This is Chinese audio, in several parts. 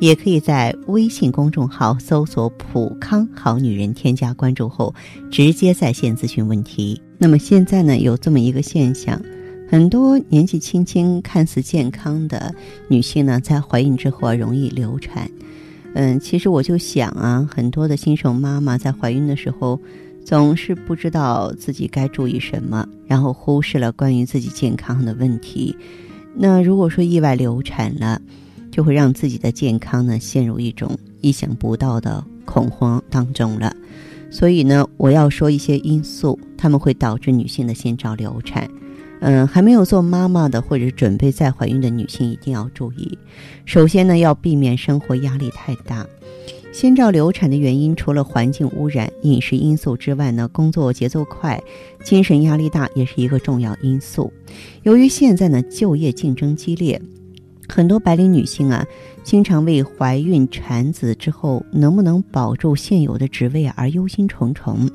也可以在微信公众号搜索“普康好女人”，添加关注后直接在线咨询问题。那么现在呢，有这么一个现象，很多年纪轻轻、看似健康的女性呢，在怀孕之后啊，容易流产。嗯，其实我就想啊，很多的新手妈妈在怀孕的时候，总是不知道自己该注意什么，然后忽视了关于自己健康的问题。那如果说意外流产了，就会让自己的健康呢陷入一种意想不到的恐慌当中了，所以呢，我要说一些因素，他们会导致女性的先兆流产。嗯，还没有做妈妈的或者准备再怀孕的女性一定要注意。首先呢，要避免生活压力太大。先兆流产的原因除了环境污染、饮食因素之外呢，工作节奏快、精神压力大也是一个重要因素。由于现在呢，就业竞争激烈。很多白领女性啊，经常为怀孕产子之后能不能保住现有的职位而忧心忡忡，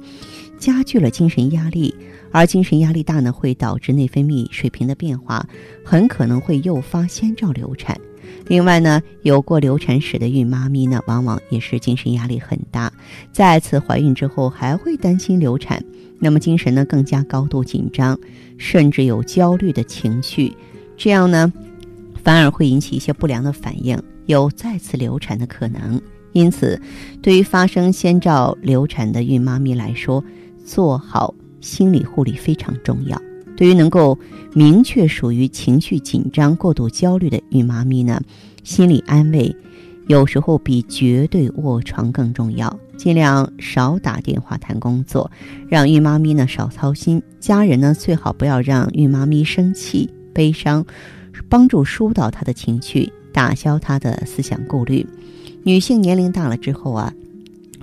加剧了精神压力。而精神压力大呢，会导致内分泌水平的变化，很可能会诱发先兆流产。另外呢，有过流产史的孕妈咪呢，往往也是精神压力很大，再次怀孕之后还会担心流产，那么精神呢更加高度紧张，甚至有焦虑的情绪，这样呢。反而会引起一些不良的反应，有再次流产的可能。因此，对于发生先兆流产的孕妈咪来说，做好心理护理非常重要。对于能够明确属于情绪紧张、过度焦虑的孕妈咪呢，心理安慰有时候比绝对卧床更重要。尽量少打电话谈工作，让孕妈咪呢少操心。家人呢最好不要让孕妈咪生气、悲伤。帮助疏导她的情绪，打消她的思想顾虑。女性年龄大了之后啊，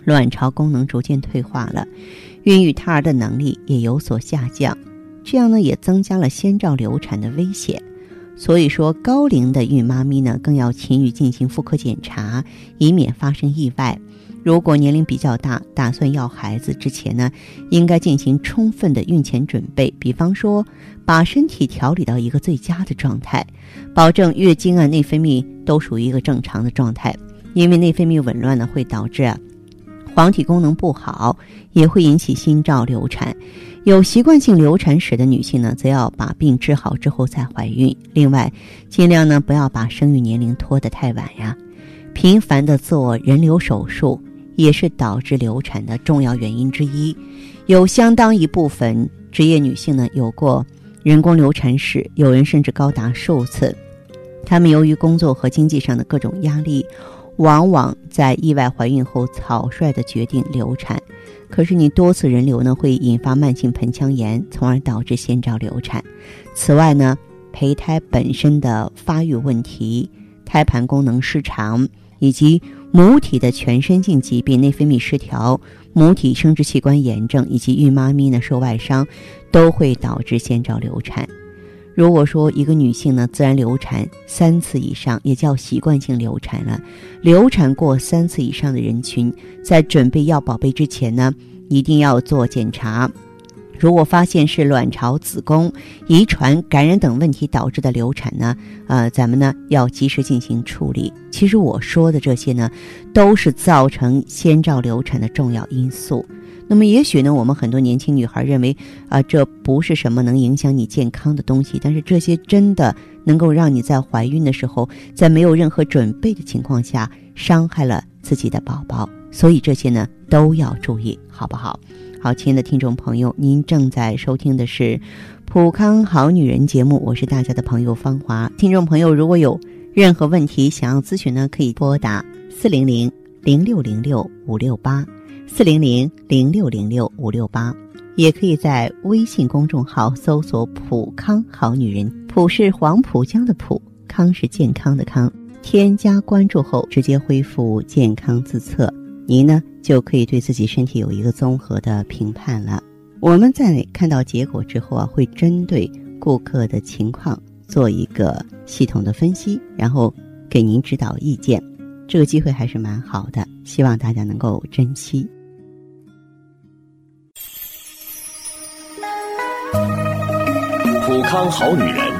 卵巢功能逐渐退化了，孕育胎儿的能力也有所下降，这样呢也增加了先兆流产的危险。所以说，高龄的孕妈咪呢更要勤于进行妇科检查，以免发生意外。如果年龄比较大，打算要孩子之前呢，应该进行充分的孕前准备，比方说把身体调理到一个最佳的状态，保证月经啊、内分泌都属于一个正常的状态。因为内分泌紊乱呢，会导致啊黄体功能不好，也会引起心兆流产。有习惯性流产史的女性呢，则要把病治好之后再怀孕。另外，尽量呢不要把生育年龄拖得太晚呀，频繁的做人流手术。也是导致流产的重要原因之一，有相当一部分职业女性呢有过人工流产史，有人甚至高达数次。她们由于工作和经济上的各种压力，往往在意外怀孕后草率的决定流产。可是你多次人流呢会引发慢性盆腔炎，从而导致先兆流产。此外呢，胚胎本身的发育问题、胎盘功能失常以及。母体的全身性疾病、内分泌失调、母体生殖器官炎症以及孕妈咪呢受外伤，都会导致先兆流产。如果说一个女性呢自然流产三次以上，也叫习惯性流产了。流产过三次以上的人群，在准备要宝贝之前呢，一定要做检查。如果发现是卵巢、子宫、遗传、感染等问题导致的流产呢，呃，咱们呢要及时进行处理。其实我说的这些呢，都是造成先兆流产的重要因素。那么也许呢，我们很多年轻女孩认为啊，这不是什么能影响你健康的东西，但是这些真的能够让你在怀孕的时候，在没有任何准备的情况下，伤害了自己的宝宝。所以这些呢都要注意，好不好？好，亲爱的听众朋友，您正在收听的是《普康好女人》节目，我是大家的朋友芳华。听众朋友，如果有任何问题想要咨询呢，可以拨打四零零零六零六五六八四零零零六零六五六八，也可以在微信公众号搜索“普康好女人”，普是黄浦江的浦，康是健康的康。添加关注后，直接恢复健康自测。您呢就可以对自己身体有一个综合的评判了。我们在看到结果之后啊，会针对顾客的情况做一个系统的分析，然后给您指导意见。这个机会还是蛮好的，希望大家能够珍惜。普康好女人，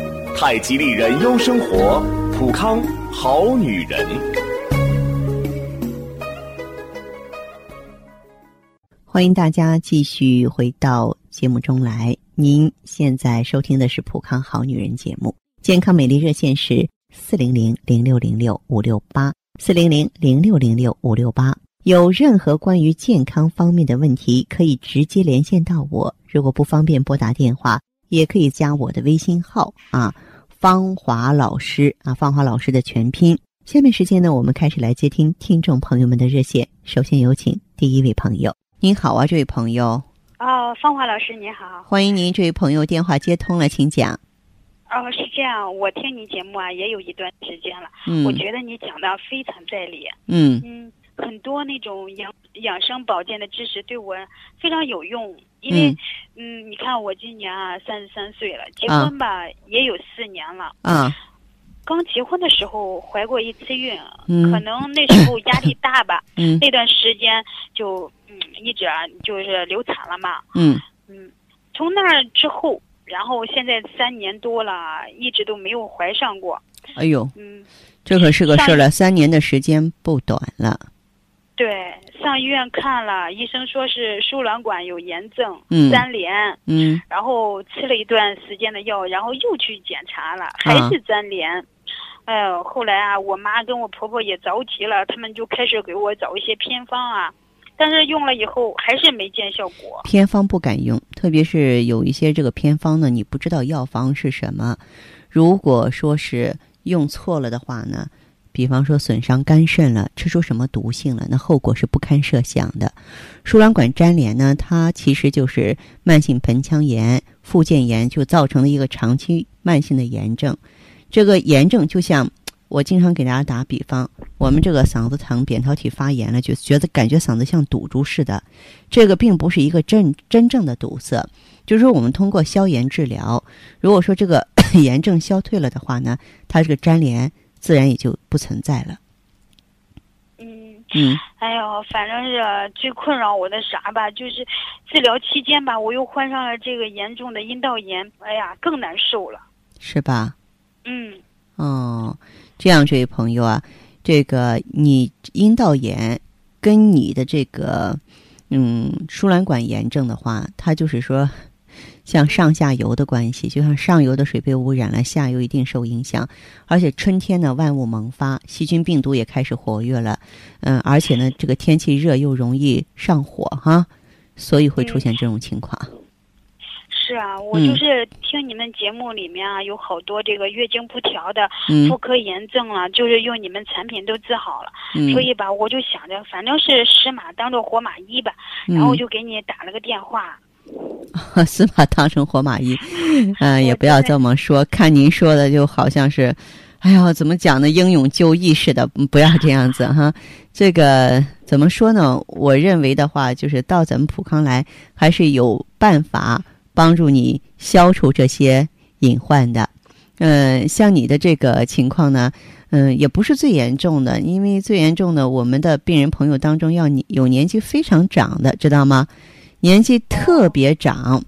太极丽人优生活，普康好女人。欢迎大家继续回到节目中来。您现在收听的是《普康好女人》节目，健康美丽热线是四零零零六零六五六八四零零零六零六五六八。有任何关于健康方面的问题，可以直接连线到我。如果不方便拨打电话，也可以加我的微信号啊，芳华老师啊，芳华老师的全拼。下面时间呢，我们开始来接听听众朋友们的热线。首先有请第一位朋友。您好啊，这位朋友。哦，芳华老师您好，欢迎您，这位朋友电话接通了，请讲。哦，是这样，我听你节目啊也有一段时间了，嗯，我觉得你讲的非常在理，嗯嗯，很多那种养养生保健的知识对我非常有用，因为嗯，你看我今年啊三十三岁了，结婚吧也有四年了，啊。刚结婚的时候怀过一次孕，嗯可能那时候压力大吧，嗯 那段时间就嗯一直啊就是流产了嘛，嗯嗯，从那之后，然后现在三年多了，一直都没有怀上过。哎呦，嗯，这可是个事儿了，三年的时间不短了。对，上医院看了，医生说是输卵管有炎症，嗯粘连，嗯然后吃了一段时间的药，然后又去检查了，啊还是粘连。哎呦，后来啊，我妈跟我婆婆也着急了，他们就开始给我找一些偏方啊，但是用了以后还是没见效果。偏方不敢用，特别是有一些这个偏方呢，你不知道药方是什么。如果说是用错了的话呢，比方说损伤肝肾了，吃出什么毒性了，那后果是不堪设想的。输卵管粘连呢，它其实就是慢性盆腔炎、附件炎就造成的一个长期慢性的炎症。这个炎症就像我经常给大家打比方，我们这个嗓子疼、扁桃体发炎了，就觉得感觉嗓子像堵住似的。这个并不是一个真真正的堵塞，就是说我们通过消炎治疗，如果说这个 炎症消退了的话呢，它这个粘连自然也就不存在了。嗯，嗯哎呦，反正是最困扰我的啥吧，就是治疗期间吧，我又患上了这个严重的阴道炎，哎呀，更难受了。是吧？嗯哦，这样，这位朋友啊，这个你阴道炎跟你的这个嗯输卵管炎症的话，它就是说像上下游的关系，就像上游的水被污染了，下游一定受影响。而且春天呢，万物萌发，细菌病毒也开始活跃了，嗯，而且呢，这个天气热又容易上火哈，所以会出现这种情况。是啊，我嗯就是听你们节目里面啊，有好多这个月经不调的、嗯妇科炎症啊，就是用你们产品都治好了。嗯所以吧，我就想着，反正是死马当做活马医吧，嗯然后我就给你打了个电话。死马当成活马医，嗯、也不要这么说。看您说的就好像是，哎呀，怎么讲呢？英勇就义似的，嗯不要这样子哈。这个怎么说呢？我认为的话，就是到咱们普康来，还是有办法帮助你消除这些隐患的。嗯、像你的这个情况呢，嗯、也不是最严重的，因为最严重的，我们的病人朋友当中要你有年纪非常长的，知道吗？年纪特别长，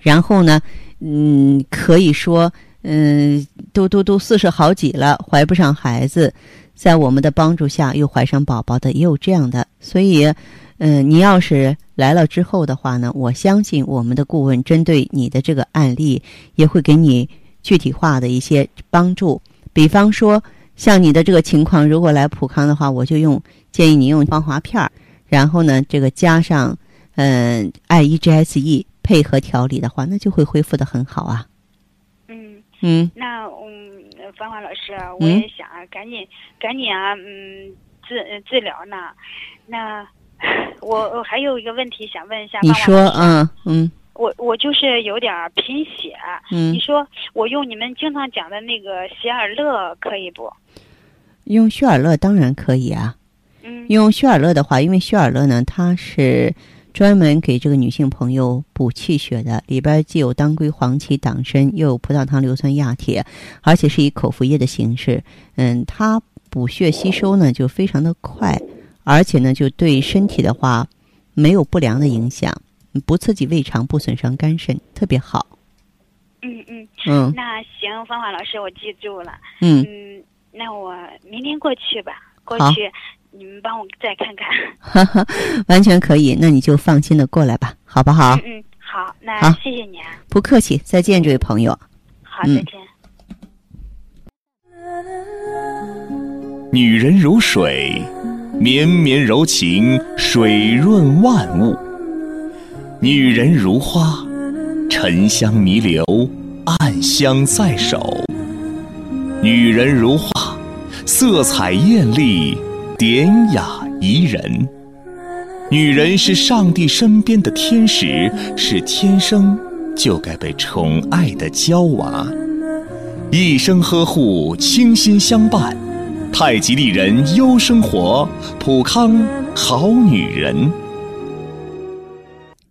然后呢，嗯，可以说，嗯，都都都四十好几了，怀不上孩子，在我们的帮助下又怀上宝宝的，也有这样的。所以，嗯，你要是来了之后的话呢，我相信我们的顾问针对你的这个案例，也会给你具体化的一些帮助。比方说，像你的这个情况，如果来普康的话，我就用建议你用芳华片儿，然后呢，这个加上。嗯，I E G S E 配合调理的话，那就会恢复的很好啊。嗯嗯那嗯，芳华老师，我也想赶紧赶紧啊，嗯，治治疗呢。那 我我还有一个问题想问一下你说，嗯嗯我我就是有点贫血，嗯你，说我用你们经常讲的那个喜尔乐可以不？用血尔乐当然可以啊。嗯用血尔乐的话，因为血尔乐呢，它是专门给这个女性朋友补气血的，里边既有当归、黄芪、党参，又有葡萄糖、硫酸亚铁，而且是以口服液的形式。嗯，它补血吸收呢就非常的快，而且呢就对身体的话没有不良的影响，不刺激胃肠，不损伤肝肾，特别好。嗯嗯，嗯那行，芳华老师，我记住了。嗯，嗯，那我明天过去吧，过去你们帮我再看看。哈哈，完全可以，那你就放心的过来吧，好不好？嗯嗯，好，那好谢谢你啊，不客气，再见，这位朋友。好，嗯再见。女人如水，绵绵柔情，水润万物；女人如花，沉香弥留，暗香在手；女人如画，色彩艳丽，典雅宜人。女人是上帝身边的天使，是天生就该被宠爱的娇娃。一生呵护，倾心相伴。太极丽人优生活，普康好女人。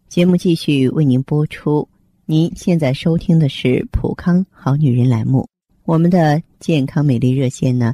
节目继续为您播出。您现在收听的是《普康好女人》栏目，我们的健康美丽热线呢，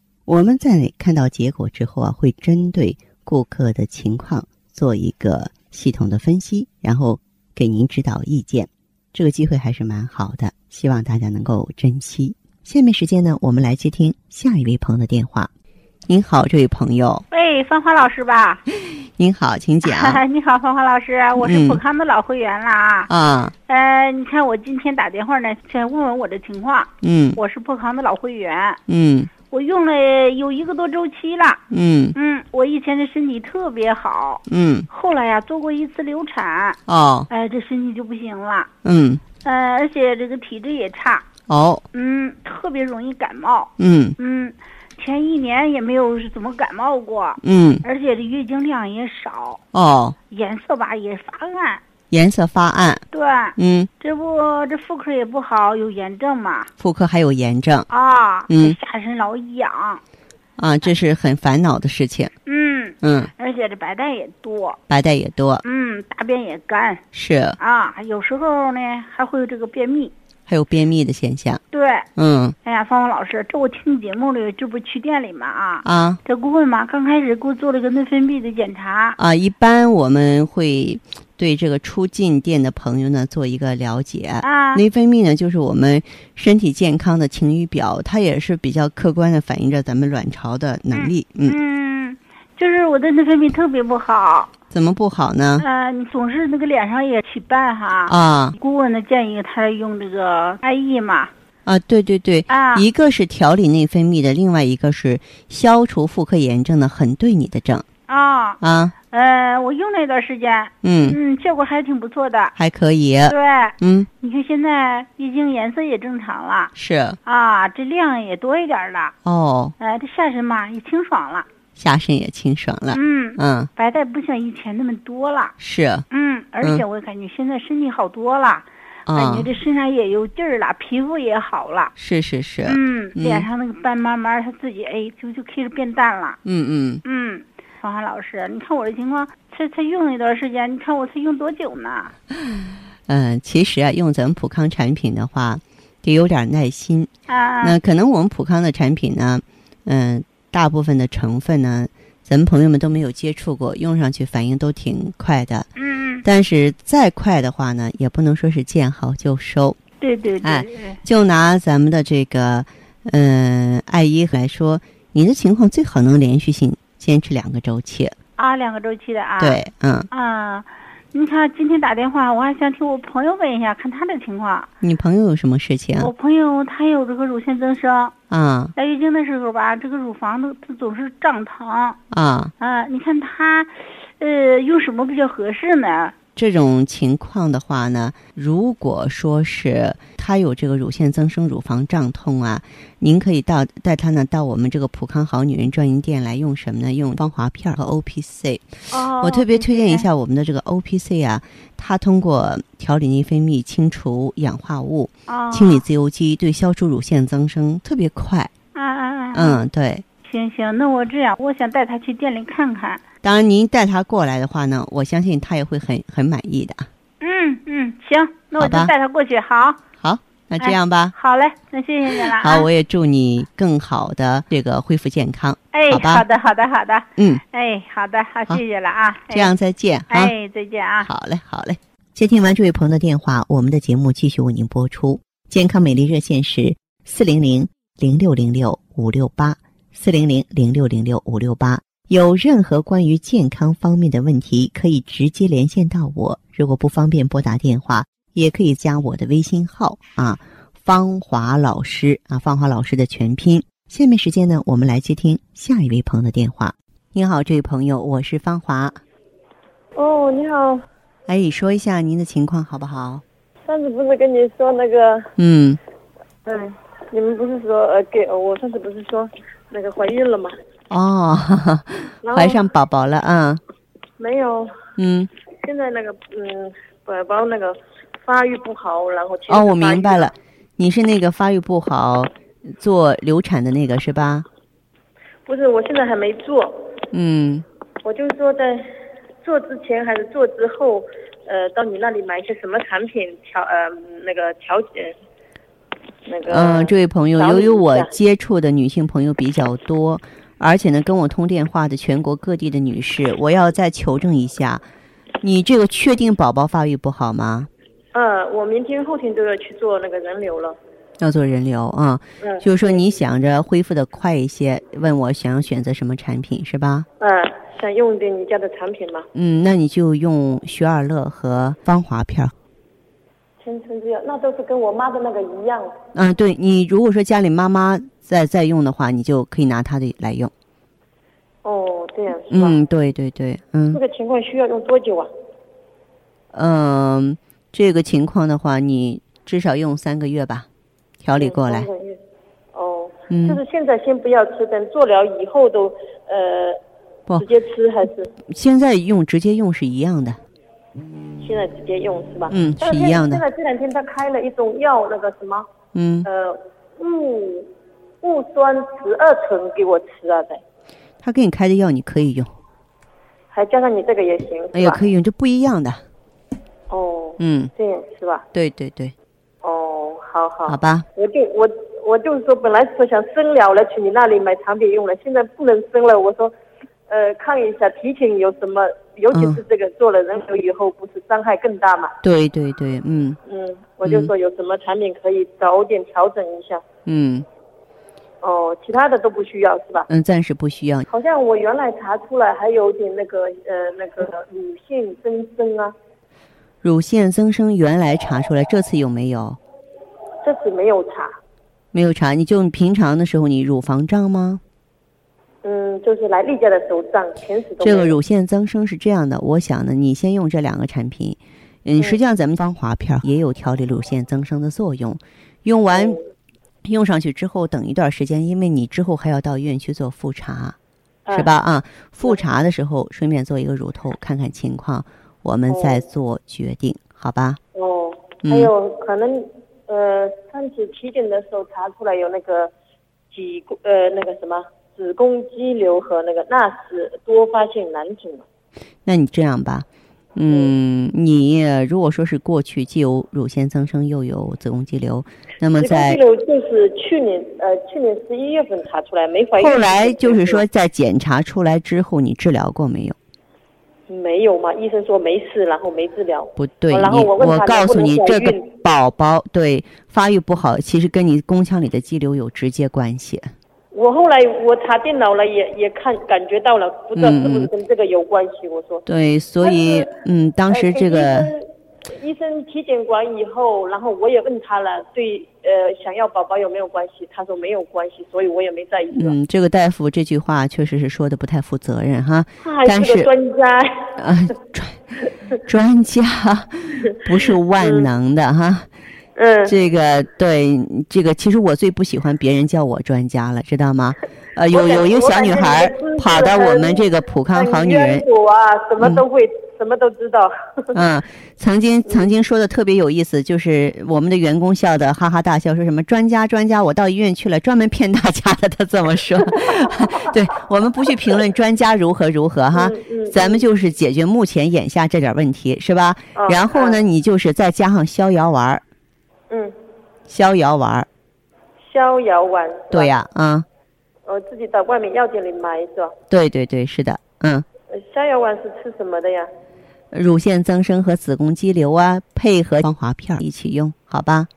我们在看到结果之后啊，会针对顾客的情况做一个系统的分析，然后给您指导意见。这个机会还是蛮好的，希望大家能够珍惜。下面时间呢，我们来接听下一位朋友的电话。您好，这位朋友，喂，芳华老师吧？您好，请讲你好，芳华老师，我是嗯普康的老会员啦。啊。呃，你看我今天打电话呢，想问问我的情况。嗯我是普康的老会员，嗯我用了有一个多周期了。嗯嗯，我以前的身体特别好，嗯，后来呀做过一次流产，哦，哎、这身体就不行了。嗯呃，而且这个体质也差，哦，嗯，特别容易感冒。嗯嗯，前一年也没有怎么感冒过，嗯而且这月经量也少，哦，颜色吧也发暗。颜色发暗，对，嗯，这不这妇科也不好，有炎症嘛。妇科还有炎症啊，嗯。下身老痒，啊，这是很烦恼的事情。嗯，嗯，而且这白带也多，白带也多，嗯，大便也干是。啊，有时候呢还会有这个便秘。还有便秘的现象。对，嗯。哎呀，芳芳老师，这我听你节目里，这不去店里嘛啊，啊。这顾问嘛，刚开始给我做了个内分泌的检查，啊，一般我们会对这个出进店的朋友呢做一个了解。啊，内分泌呢，就是我们身体健康的晴雨表，它也是比较客观的反映着咱们卵巢的能力。嗯，嗯，就是我的内分泌特别不好，怎么不好呢？呃，你总是那个脸上也起斑哈，啊。顾问呢建议他用这个艾叶嘛，啊，对对对，啊，一个是调理内分泌的，另外一个是消除妇科炎症的，很对你的症。啊，啊。呃，我用了一段时间，嗯，嗯，效果还挺不错的。还可以。对，嗯，你看现在月经颜色也正常了。是。啊，这量也多一点了，哦，呃，这下身嘛也清爽了，下身也清爽了。嗯，嗯，白带不像以前那么多了，是嗯，而且我感觉现在身体好多了，感啊觉，这身上也有劲儿了，皮肤也好了。是是是。嗯，嗯脸上那个斑慢慢它自己哎就就开始变淡了。嗯嗯，嗯，芳华老师，你看我这情况，才才用了一段时间，你看我才用多久呢？嗯，其实啊，用咱们普康产品的话，得有点耐心。啊，那可能我们普康的产品呢，嗯，大部分的成分呢，咱们朋友们都没有接触过，用上去反应都挺快的。嗯但是再快的话呢，也不能说是见好就收。对对对，哎就拿咱们的这个，嗯、艾依来说，你的情况最好能连续性坚持两个周期。啊，两个周期的啊。。对，嗯，啊，你看今天打电话，我还想听我朋友问一下，看他的情况。你朋友有什么事情我朋友他有这个乳腺增生，啊来月经的时候吧，这个乳房都它总是胀疼啊？啊。你看他，呃，用什么比较合适呢？这种情况的话呢，如果说是他有这个乳腺增生、乳房胀痛啊，您可以到带他呢到我们这个普康好女人专营店来用什么呢？用芳华片和 O P C。哦，我特别推荐一。下我们的这个 O P C 啊，它通过调理内分泌、清除氧化物、哦，清理自由基，对消除乳腺增生特别快。啊啊啊！嗯，对。行行，那我这样，我想带他去店里看看。当然，您带他过来的话呢，我相信他也会很很满意的。嗯嗯，行，那我就带他过去。好，好，那这样吧。好嘞，那谢谢你了啊。好，我也祝你更好的这个恢复健康。哎，好好的，好的，好的。嗯，哎，好的，好，好谢谢了啊。这样再见哈。哎，再见啊。好嘞，好嘞。接听完这位朋友的电话，我们的节目继续为您播出。健康美丽热线是四零零零六零六五六八四零零零六零六五六八。有任何关于健康方面的问题，可以直接连线到我。如果不方便拨打电话，也可以加我的微信号啊，芳华老师啊，芳华老师的全拼。下面时间呢，我们来接听下一位朋友的电话。您好，这位朋友，我是芳华。哦，你好，哎，说一下您的情况好不好？上次不是跟你说那个，嗯，嗯，你们不是说呃给我上次不是说那个怀孕了吗？哦，怀上宝宝了啊，没有，嗯，现在那个嗯宝宝那个发育不好，然后哦，我明白了，你是那个发育不好做流产的那个是吧？不是，我现在还没做，嗯，我就是说在做之前还是做之后，呃，到你那里买一些什么产品调呃那个调节，那个嗯，这位朋友，由于我接触的女性朋友比较多，而且呢，跟我通电话的全国各地的女士，我要再求证一下，你这个确定宝宝发育不好吗？嗯，我明天后天都要去做那个人流了，要做人流啊、嗯，就是说你想着恢复的快一些，问我想要选择什么产品是吧？嗯，想用点你家的产品吗。嗯，那你就用雪尔乐和芳华片儿。千层之药，那都是跟我妈的那个一样。嗯，对你如果说家里妈妈在在用的话，你就可以拿它的来用。哦，这样是吧？嗯，对对对，嗯这个情况需要用多久啊？嗯，这个情况的话，你至少用三个月吧，调理过来嗯。三个月哦，嗯就是现在先不要吃，等做了以后都呃不直接吃还是现在用直接用是一样的。现在直接用是吧？嗯但是一样的现在这两天他开了一种药，那个什么嗯，呃戊戊酸十二醇给我吃啊，在他给你开的药你可以用，还加上你这个也行？哎呀，可以用，这不一样的。哦，嗯，这样是吧？对对对，哦，好好。好吧。我就我我就是说，本来说想生了了去你那里买产品用了，现在不能生了。我说，呃，看一下提前有什么，尤其是这个做了人流以后，不是伤害更大嘛？对对对，嗯嗯，我就说有什么产品可以早点调整一下。嗯哦，其他的都不需要是吧？嗯，暂时不需要。好像我原来查出来还有点那个呃那个乳腺增生啊，乳腺增生原来查出来，这次有没有？这次没有查。没有查，你就平常的时候你乳房胀吗？嗯，就是来例假的时候胀，平时都这个乳腺增生是这样的，我想呢，你先用这两个产品，嗯，实际上咱们芳华片也有调理乳腺增生的作用，用完嗯。用上去之后，等一段时间，因为你之后还要到医院去做复查，是嗯吧？啊，复查的时候顺便做一个乳头，看看情况，我们再做决定，好吧？哦，嗯。还有可能呃，上次体检的时候查出来有那个几宫呃那个什么子宫肌瘤和那个纳斯多发性囊肿。那你这样吧，嗯，你如果说是过去既有乳腺增生又有子宫肌瘤，那么子宫在肌瘤就是去年呃去年十一月份查出来没怀孕。后来就是说在检查出来之后，你治疗过没有？没有嘛，医生说没事，然后没治疗。不对，然后我告诉你，这个宝宝对发育不好，其实跟你宫腔里的肌瘤有直接关系。我后来我查电脑了，也也看感觉到了，不知道是不是跟这个有关系。我说，对，所以嗯，当时这个。医生医生体检完以后，然后我也问他了，对呃想要宝宝有没有关系？他说没有关系，所以我也没在意。嗯，这个大夫这句话确实是说的不太负责任哈。他 还是个专家。啊，专专家 不是万能的哈。嗯，这个对这个，其实我最不喜欢别人叫我专家了，知道吗？呃，有有一个小女孩跑到我们这个普康好女人渊博啊，什么都会，什么都知道。嗯，曾经曾经说的特别有意思，就是我们的员工笑的哈哈大笑，说什么专家专家，我到医院去了，专门骗大家的。他这么说，对我们不去评论专家如何如何哈，咱们就是解决目前眼下这点问题，是吧？哦然后呢，嗯你就是再加上逍遥丸儿，嗯，逍遥丸，逍遥丸。对、呀，嗯，我自己到外面药店里买是吧？对对对，是的，嗯。呃逍遥丸是吃什么的呀？乳腺增生和子宫肌瘤啊，配合芳华片一起用，好吧？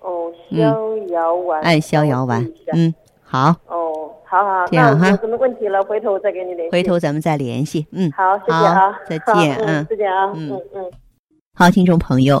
哦，嗯逍遥丸。按逍遥丸嗯，好，哦，好好，这样哈那有什么问题了，回头我再给你联系。回头咱们再联系，嗯。好，谢谢好啊，再见 嗯嗯，再见啊，嗯嗯嗯。好，听众朋友，